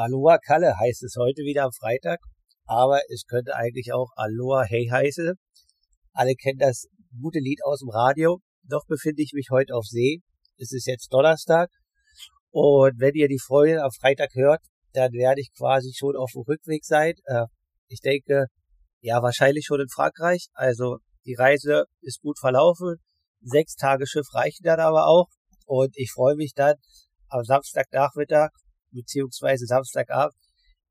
Aloha Kalle heißt es heute wieder am Freitag, aber es könnte eigentlich auch Aloha Hey heißen. Alle kennen das gute Lied aus dem Radio. Doch befinde ich mich heute auf See. Es ist jetzt Donnerstag. Und wenn ihr die Folge am Freitag hört, dann werde ich quasi schon auf dem Rückweg sein. Äh, ich denke, ja, wahrscheinlich schon in Frankreich. Also die Reise ist gut verlaufen. Sechs Tage Schiff reichen dann aber auch. Und ich freue mich dann am Samstagnachmittag beziehungsweise Samstagabend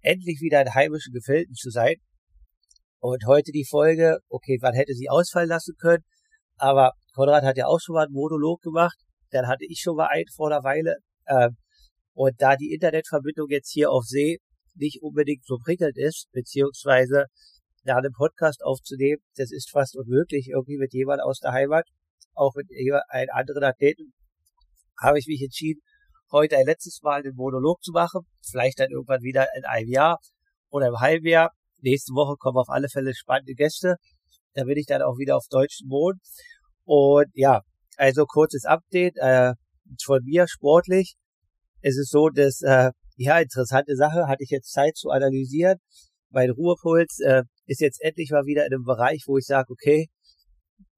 endlich wieder in heimischen Gefilden zu sein. Und heute die Folge, okay, man hätte sie ausfallen lassen können, aber Konrad hat ja auch schon mal einen Monolog gemacht, dann hatte ich schon mal einen vor einer Weile. Ähm, und da die Internetverbindung jetzt hier auf See nicht unbedingt so prickelnd ist, beziehungsweise da einen Podcast aufzunehmen, das ist fast unmöglich, irgendwie mit jemand aus der Heimat, auch mit einem anderen Athleten, habe ich mich entschieden, heute ein letztes Mal den Monolog zu machen. Vielleicht dann irgendwann wieder in einem Jahr oder im halben Jahr. Nächste Woche kommen auf alle Fälle spannende Gäste. Da bin ich dann auch wieder auf deutschen Boden. Und ja, also kurzes Update äh, von mir sportlich. Es ist so, dass äh, ja interessante Sache hatte ich jetzt Zeit zu analysieren. Mein Ruhepuls äh, ist jetzt endlich mal wieder in einem Bereich, wo ich sage, okay,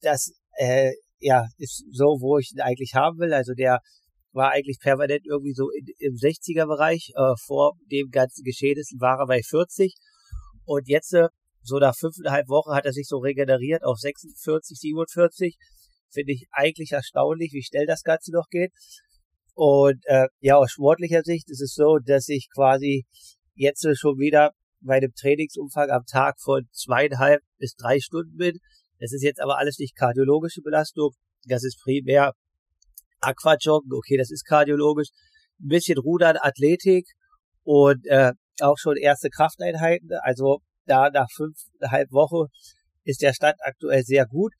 das äh, ja ist so, wo ich ihn eigentlich haben will. Also der war eigentlich permanent irgendwie so in, im 60er-Bereich. Äh, vor dem ganzen Geschehnissen war er bei 40. Und jetzt, äh, so nach fünfeinhalb Wochen, hat er sich so regeneriert auf 46, 47. Finde ich eigentlich erstaunlich, wie schnell das Ganze noch geht. Und äh, ja, aus sportlicher Sicht ist es so, dass ich quasi jetzt schon wieder bei einem Trainingsumfang am Tag von zweieinhalb bis drei Stunden bin. Das ist jetzt aber alles nicht kardiologische Belastung. Das ist primär Aquajoggen, okay, das ist kardiologisch, ein bisschen Rudern, Athletik und äh, auch schon erste Krafteinheiten. Also da nach fünfeinhalb Wochen ist der Stand aktuell sehr gut.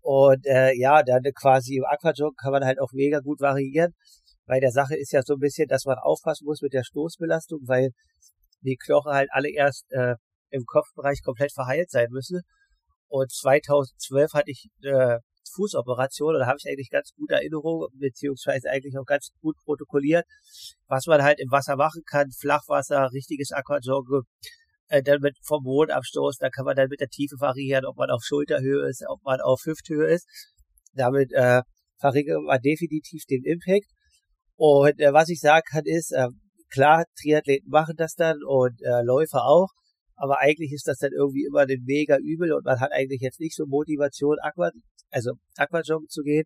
Und äh, ja, dann quasi im Aquajoggen kann man halt auch mega gut variieren. Weil der Sache ist ja so ein bisschen, dass man aufpassen muss mit der Stoßbelastung, weil die Knochen halt alle erst äh, im Kopfbereich komplett verheilt sein müssen. Und 2012 hatte ich äh, Fußoperation da habe ich eigentlich ganz gute Erinnerungen, beziehungsweise eigentlich auch ganz gut protokolliert, was man halt im Wasser machen kann, Flachwasser, richtiges Aquajoggen, äh, dann mit vom Bodenabstoß, da kann man dann mit der Tiefe variieren, ob man auf Schulterhöhe ist, ob man auf Hüfthöhe ist. Damit äh, verringert man definitiv den Impact. Und äh, was ich sagen kann ist, äh, klar, Triathleten machen das dann und äh, Läufer auch, aber eigentlich ist das dann irgendwie immer ein mega übel und man hat eigentlich jetzt nicht so Motivation, Aqua, also Aquajoggen zu gehen.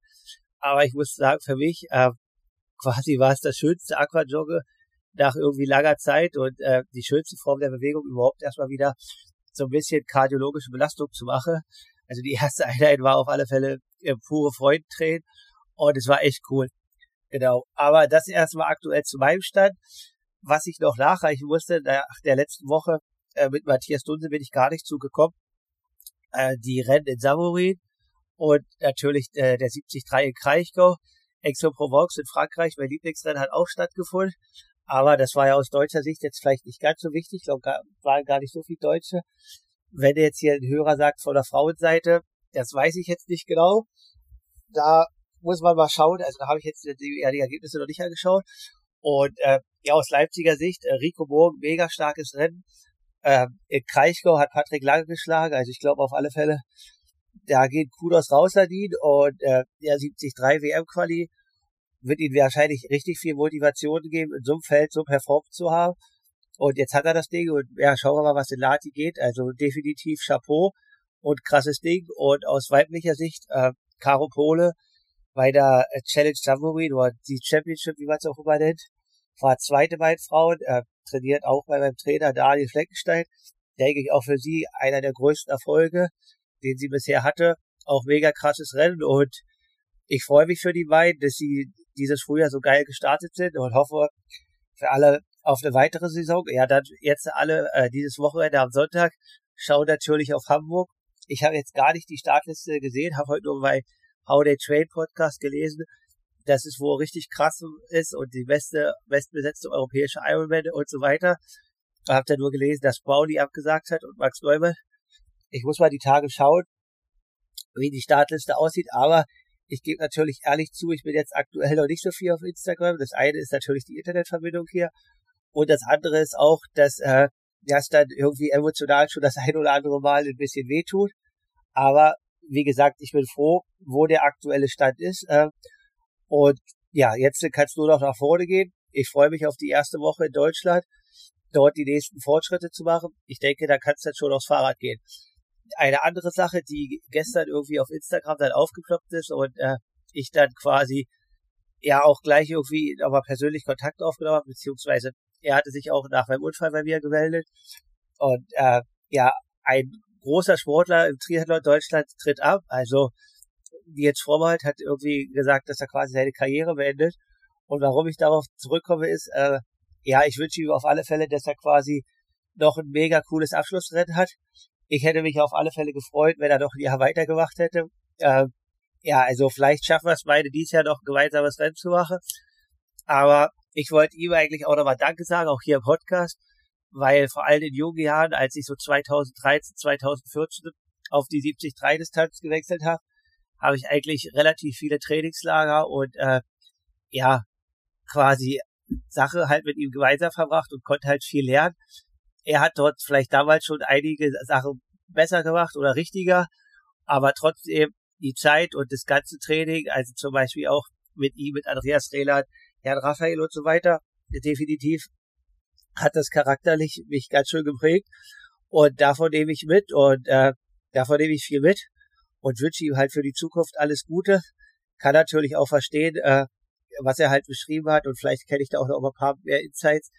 Aber ich muss sagen, für mich äh, quasi war es das schönste Aquajogge nach irgendwie langer Zeit und äh, die schönste Form der Bewegung überhaupt erstmal wieder so ein bisschen kardiologische Belastung zu machen. Also die erste Einheit war auf alle Fälle äh, pure Freudentränen und es war echt cool. Genau. Aber das erstmal aktuell zu meinem Stand. Was ich noch nachreichen musste, nach der letzten Woche äh, mit Matthias Dunse bin ich gar nicht zugekommen. Äh, die Rennen in Samorin und natürlich äh, der 73 in Kraichgau. Aix-en-Provence in Frankreich, mein Lieblingsrennen hat auch stattgefunden. Aber das war ja aus deutscher Sicht jetzt vielleicht nicht ganz so wichtig. Ich glaube, waren gar nicht so viele Deutsche. Wenn jetzt hier ein Hörer sagt von der Frauenseite, das weiß ich jetzt nicht genau. Da muss man mal schauen. Also da habe ich jetzt die, die Ergebnisse noch nicht angeschaut. Und äh, ja, aus Leipziger Sicht, äh, Rico Morgen, mega starkes Rennen. Ähm, in Kraichgau hat Patrick Lange geschlagen, also ich glaube auf alle Fälle, da geht Kudos raus, Nadine, und äh, der 73 WM-Quali wird ihm wahrscheinlich richtig viel Motivation geben, in so einem Feld so performt zu haben. Und jetzt hat er das Ding und ja, schauen wir mal, was in Lati geht. Also definitiv Chapeau und krasses Ding. Und aus weiblicher Sicht, äh, Caro Pole bei der äh, Challenge Jamboree oder die Championship, wie man es auch immer nennt, war zweite bei den Frauen, äh, trainiert auch bei meinem Trainer Daniel Fleckenstein. Denke ich auch für sie einer der größten Erfolge, den sie bisher hatte. Auch mega krasses Rennen und ich freue mich für die beiden, dass sie dieses Frühjahr so geil gestartet sind und hoffe für alle auf eine weitere Saison. Ja, dann jetzt alle äh, dieses Wochenende am Sonntag schauen natürlich auf Hamburg. Ich habe jetzt gar nicht die Startliste gesehen, habe heute nur bei How They Train Podcast gelesen, dass es wohl richtig krass ist und die beste, bestbesetzte europäische Ironman und so weiter. Ich habe da nur gelesen, dass Brownie abgesagt hat und Max Neumann. Ich muss mal die Tage schauen, wie die Startliste aussieht, aber ich gebe natürlich ehrlich zu, ich bin jetzt aktuell noch nicht so viel auf Instagram. Das eine ist natürlich die Internetverbindung hier Und das andere ist auch, dass äh, das dann irgendwie emotional schon das ein oder andere Mal ein bisschen wehtut. Aber wie gesagt, ich bin froh, wo der aktuelle Stand ist. Äh, und ja, jetzt kann es nur noch nach vorne gehen. Ich freue mich auf die erste Woche in Deutschland, dort die nächsten Fortschritte zu machen. Ich denke, da kann es dann schon aufs Fahrrad gehen. Eine andere Sache, die gestern irgendwie auf Instagram dann aufgeploppt ist und äh, ich dann quasi ja auch gleich irgendwie nochmal persönlich Kontakt aufgenommen habe, beziehungsweise er hatte sich auch nach meinem Unfall bei mir gemeldet. Und äh, ja, ein großer Sportler im Triathlon Deutschland tritt ab. Also Nils Frommholt hat irgendwie gesagt, dass er quasi seine Karriere beendet. Und warum ich darauf zurückkomme, ist, äh, ja, ich wünsche ihm auf alle Fälle, dass er quasi noch ein mega cooles Abschlussrennen hat. Ich hätte mich auf alle Fälle gefreut, wenn er noch ein Jahr weitergemacht hätte. Äh, ja, also vielleicht schaffen wir es beide dieses Jahr noch ein gemeinsames Rennen zu machen. Aber ich wollte ihm eigentlich auch nochmal Danke sagen, auch hier im Podcast, weil vor allem in jungen Jahren, als ich so 2013, 2014 auf die 70-3 Distanz gewechselt habe, habe ich eigentlich relativ viele Trainingslager und äh, ja, quasi Sache halt mit ihm gemeinsam verbracht und konnte halt viel lernen. Er hat dort vielleicht damals schon einige Sachen besser gemacht oder richtiger, aber trotzdem die Zeit und das ganze Training, also zum Beispiel auch mit ihm, mit Andreas Rehlert, Jan Raphael und so weiter, definitiv hat das charakterlich mich ganz schön geprägt und davon nehme ich mit und äh, davon nehme ich viel mit und wünsche ihm halt für die Zukunft alles Gute. Kann natürlich auch verstehen, äh, was er halt beschrieben hat und vielleicht kenne ich da auch noch ein paar mehr Insights,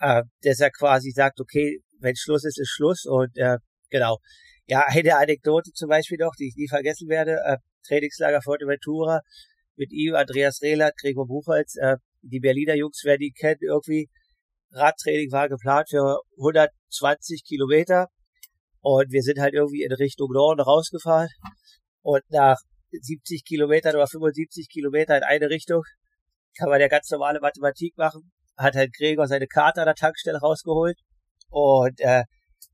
äh, dass er quasi sagt, okay, wenn Schluss ist, ist Schluss und äh, genau. Ja, eine Anekdote zum Beispiel noch, die ich nie vergessen werde, äh, Trainingslager Forteventura mit ihm, Andreas Rehlert, Gregor Buchholz, äh, die Berliner Jungs werden ihn kennen, irgendwie Radtraining war geplant für 120 Kilometer und wir sind halt irgendwie in Richtung Norden rausgefahren und nach 70 Kilometern oder 75 Kilometer in eine Richtung kann man ja ganz normale Mathematik machen. Hat halt Gregor seine Karte an der Tankstelle rausgeholt. Und äh,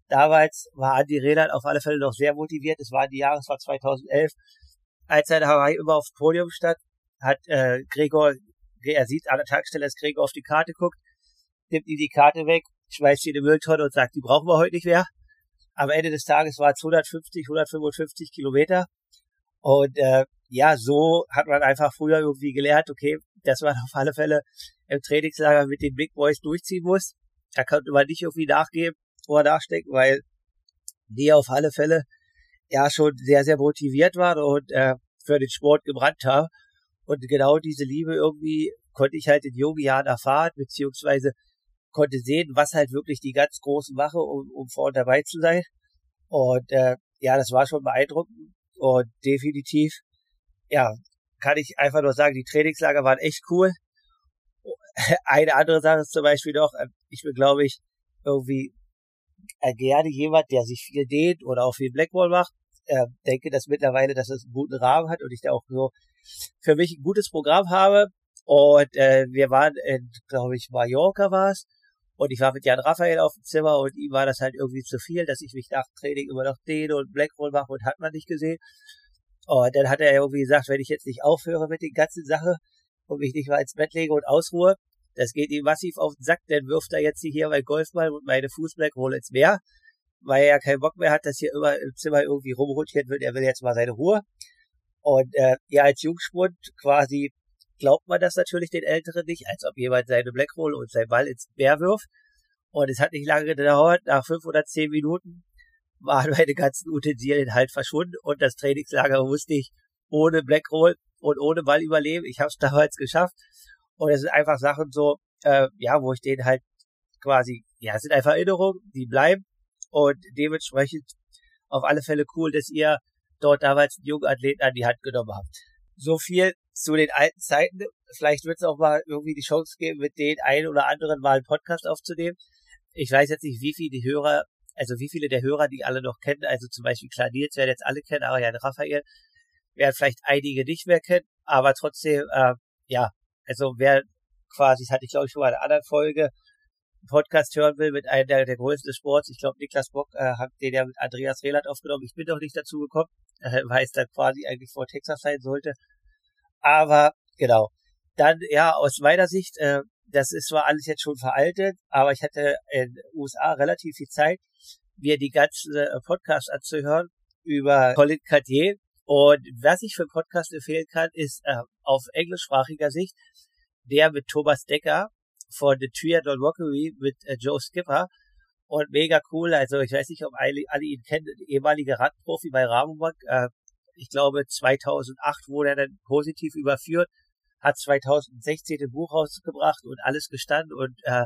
damals war Andi Rehlert auf alle Fälle noch sehr motiviert. Es war die Jahresfahrt 2011. Als er in Hawaii immer aufs Podium stand, hat äh, Gregor, er sieht an der Tankstelle, dass Gregor auf die Karte guckt, nimmt ihm die Karte weg, schmeißt sie in die Mülltonne und sagt, die brauchen wir heute nicht mehr. Am Ende des Tages war es 150, 155 Kilometer. Und äh, ja, so hat man einfach früher irgendwie gelernt, okay, dass man auf alle Fälle im Trainingslager mit den Big Boys durchziehen muss. Da konnte man nicht irgendwie nachgeben oder nachstecken, weil die auf alle Fälle ja schon sehr, sehr motiviert waren und äh, für den Sport gebrannt haben. Und genau diese Liebe irgendwie konnte ich halt in jungen Jahren erfahren, beziehungsweise konnte sehen, was halt wirklich die ganz Großen machen, um, um vorne dabei zu sein. Und äh, ja, das war schon beeindruckend. Und definitiv, ja, kann ich einfach nur sagen, die Trainingslager waren echt cool. Eine andere Sache ist zum Beispiel noch, äh, ich bin, glaube ich, irgendwie äh, gerne jemand, der sich viel dehnt oder auch viel Blackball macht. Äh, denke, dass mittlerweile, dass es einen guten Rahmen hat und ich da auch so für mich ein gutes Programm habe. Und äh, wir waren in, glaube ich, Mallorca war es. Und ich war mit Jan Raphael auf dem Zimmer und ihm war das halt irgendwie zu viel, dass ich mich nach Training immer noch dehne und Blackroll mache und hat man nicht gesehen. Und dann hat er irgendwie gesagt, wenn ich jetzt nicht aufhöre mit den ganzen Sachen und mich nicht mal ins Bett lege und ausruhe, das geht ihm massiv auf den Sack, dann wirft er jetzt hier mein Golfball und meine Fußblackroll ins Meer, weil er ja keinen Bock mehr hat, dass hier immer im Zimmer irgendwie rumrotiert wird. Er will jetzt mal seine Ruhe. Und äh, ja, als Jungspund quasi glaubt man das natürlich den Älteren nicht, als ob jemand seine Blackroll und seinen Ball ins Meer wirft. Und es hat nicht lange gedauert, nach fünf oder zehn Minuten waren meine ganzen Utensilien halt verschwunden und das Trainingslager musste ich ohne Blackroll und ohne Ball überleben. Ich habe es damals geschafft. Und es sind einfach Sachen so, äh, ja, wo ich denen halt quasi, ja, es sind einfach Erinnerungen, die bleiben. Und dementsprechend auf alle Fälle cool, dass ihr dort damals einen jungen Athleten an die Hand genommen habt. So viel zu den alten Zeiten. Vielleicht wird es auch mal irgendwie die Chance geben, mit den einen oder anderen mal einen Podcast aufzunehmen. Ich weiß jetzt nicht, wie viele die Hörer, also wie viele der Hörer, die alle noch kennen, also zum Beispiel klar, Nils werden jetzt alle kennen, Ariane Raphael, werden vielleicht einige nicht mehr kennen, aber trotzdem, äh, ja, also wer quasi, das hatte ich glaube ich schon mal in einer anderen Folge, Podcast hören will mit einem der, der Größten des Sports, ich glaube Niklas Bock äh, hat den ja mit Andreas Rehlert aufgenommen, ich bin noch nicht dazu gekommen, äh, weil es dann quasi eigentlich vor Texas sein sollte, aber genau. Dann, ja, aus meiner Sicht, äh, das ist zwar alles jetzt schon veraltet, aber ich hatte in den USA relativ viel Zeit, mir die ganzen äh, Podcasts anzuhören über Colin Cartier. Und was ich für einen Podcast empfehlen kann, ist äh, auf englischsprachiger Sicht der mit Thomas Decker von The Triathlon Rockery mit äh, Joe Skipper. Und mega cool. Also ich weiß nicht, ob alle, alle ihn kennen, ehemaliger Radprofi bei Rabobank. Äh, ich glaube 2008 wurde er dann positiv überführt, hat 2016 ein Buch rausgebracht und alles gestanden und äh,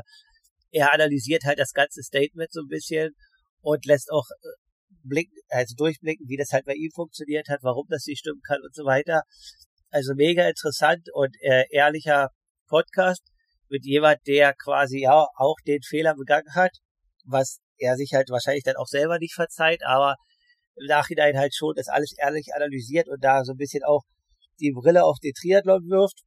er analysiert halt das ganze Statement so ein bisschen und lässt auch äh, blicken, also durchblicken, wie das halt bei ihm funktioniert hat, warum das nicht stimmen kann und so weiter. Also mega interessant und äh, ehrlicher Podcast mit jemand, der quasi ja auch den Fehler begangen hat, was er sich halt wahrscheinlich dann auch selber nicht verzeiht, aber im Nachhinein halt schon das alles ehrlich analysiert und da so ein bisschen auch die Brille auf den Triathlon wirft.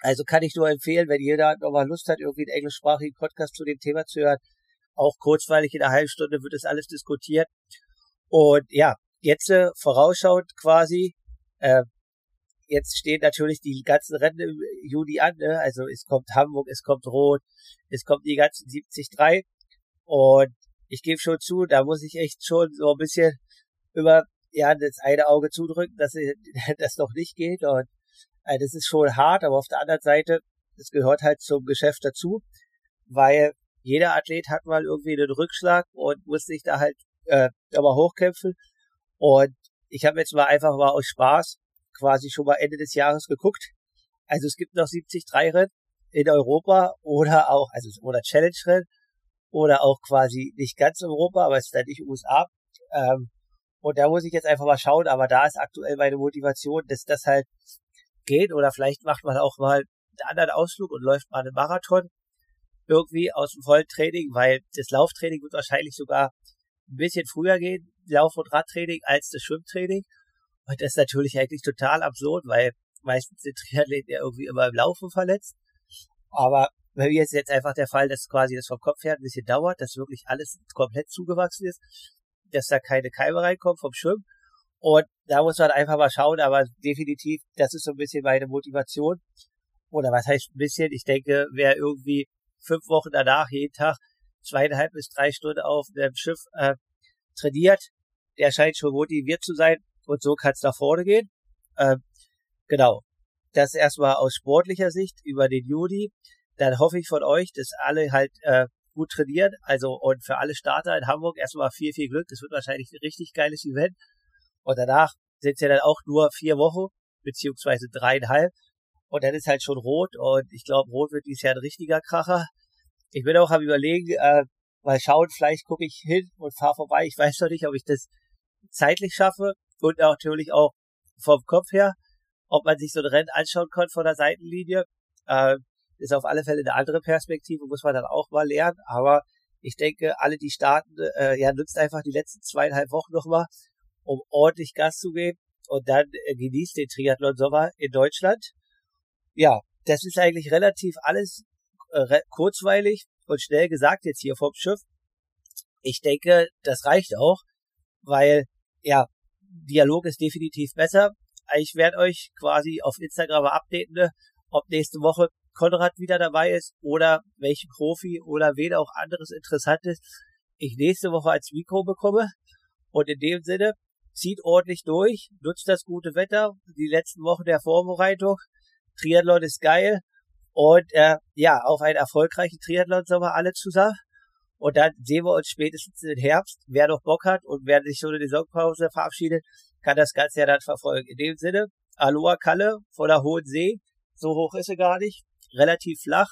Also kann ich nur empfehlen, wenn jeder nochmal Lust hat, irgendwie einen englischsprachigen Podcast zu dem Thema zu hören, auch kurzweilig in einer halben Stunde wird das alles diskutiert. Und ja, jetzt äh, vorausschauend quasi, äh, jetzt stehen natürlich die ganzen Rennen im Juni an, ne? also es kommt Hamburg, es kommt Rot, es kommt die ganzen 73 und ich gebe schon zu, da muss ich echt schon so ein bisschen über ja das eine Auge zudrücken, dass das noch nicht geht und äh, das ist schon hart, aber auf der anderen Seite, das gehört halt zum Geschäft dazu, weil jeder Athlet hat mal irgendwie einen Rückschlag und muss sich da halt äh, aber hochkämpfen und ich habe jetzt mal einfach mal aus Spaß quasi schon mal Ende des Jahres geguckt. Also es gibt noch 73 Rennen in Europa oder auch, also oder Challenge-Rennen oder auch quasi nicht ganz Europa, aber es ist dann nicht USA. Ähm, und da muss ich jetzt einfach mal schauen, aber da ist aktuell meine Motivation, dass das halt geht oder vielleicht macht man auch mal einen anderen Ausflug und läuft mal einen Marathon irgendwie aus dem vollen Training, weil das Lauftraining wird wahrscheinlich sogar ein bisschen früher gehen, Lauf- und Radtraining, als das Schwimmtraining. Und das ist natürlich eigentlich total absurd, weil meistens sind Triathleten ja irgendwie immer im Laufen verletzt. Aber bei mir ist jetzt einfach der Fall, dass quasi das vom Kopf her ein bisschen dauert, dass wirklich alles komplett zugewachsen ist, dass da keine Keime reinkommen vom Schwimmen. Und da muss man einfach mal schauen, aber definitiv, das ist so ein bisschen meine Motivation. Oder was heißt ein bisschen? Ich denke, wer irgendwie fünf Wochen danach jeden Tag zweieinhalb bis drei Stunden auf dem Schiff äh, trainiert, der scheint schon motiviert zu sein, und so kann es nach vorne gehen. Äh, genau. Das erstmal aus sportlicher Sicht über den Juni. Dann hoffe ich von euch, dass alle halt äh, gut trainieren. Also und für alle Starter in Hamburg erstmal viel, viel Glück. Das wird wahrscheinlich ein richtig geiles Event. Und danach sind es ja dann auch nur vier Wochen, beziehungsweise dreieinhalb. Und dann ist halt schon rot. Und ich glaube, rot wird dieses Jahr ein richtiger Kracher. Ich bin auch am überlegen, äh, mal schauen, vielleicht gucke ich hin und fahre vorbei. Ich weiß noch nicht, ob ich das zeitlich schaffe und natürlich auch vom Kopf her, ob man sich so ein Rennen anschauen kann von der Seitenlinie, äh, ist auf alle Fälle eine andere Perspektive, muss man dann auch mal lernen. Aber ich denke, alle, die starten, äh, ja, nutzt einfach die letzten zweieinhalb Wochen nochmal, um ordentlich Gas zu geben und dann äh, genießt den Triathlon Sommer in Deutschland. Ja, das ist eigentlich relativ alles äh, kurzweilig und schnell gesagt jetzt hier vom Schiff. Ich denke, das reicht auch, weil ja, Dialog ist definitiv besser. Ich werde euch quasi auf Instagram updaten, ne, ob nächste Woche Konrad wieder dabei ist oder welchen Profi oder wen auch anderes Interessantes ich nächste Woche als Mikro bekomme. Und in dem Sinne, zieht ordentlich durch, nutzt das gute Wetter, die letzten Wochen der Vorbereitung. Triathlon ist geil. Und äh, ja, auf einen erfolgreichen Triathlon wir alle zusammen. Und dann sehen wir uns spätestens im Herbst. Wer noch Bock hat und wer sich schon in die Sommerpause verabschiedet, kann das Ganze ja dann verfolgen. In dem Sinne, Aloha Kalle von der Hohen See. So hoch ist sie gar nicht. Relativ flach.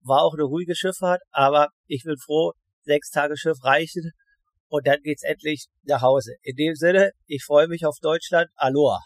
War auch eine ruhige Schifffahrt, aber ich bin froh, sechs Tage Schiff reichen und dann geht's endlich nach Hause. In dem Sinne, ich freue mich auf Deutschland. Aloha.